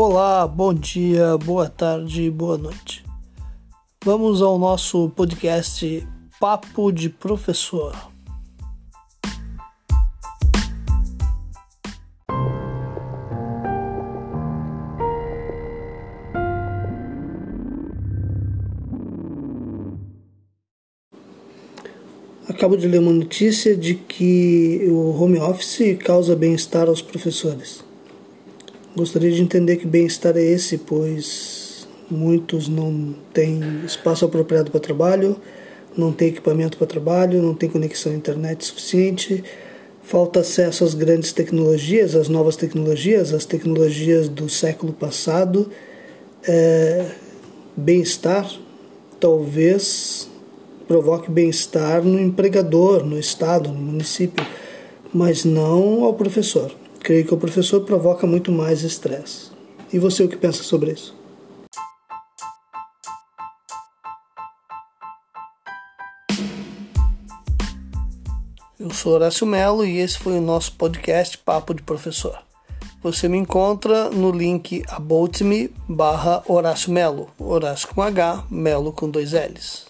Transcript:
Olá, bom dia, boa tarde, boa noite. Vamos ao nosso podcast Papo de Professor. Acabo de ler uma notícia de que o home office causa bem-estar aos professores. Gostaria de entender que bem-estar é esse, pois muitos não têm espaço apropriado para trabalho, não têm equipamento para trabalho, não têm conexão à internet suficiente, falta acesso às grandes tecnologias, às novas tecnologias, às tecnologias do século passado. É, bem-estar talvez provoque bem-estar no empregador, no estado, no município, mas não ao professor. Creio que o professor provoca muito mais estresse. E você o que pensa sobre isso? Eu sou Horácio Melo e esse foi o nosso podcast Papo de Professor. Você me encontra no link aboutme barra Horácio Melo, Horácio com H, Melo com dois L's.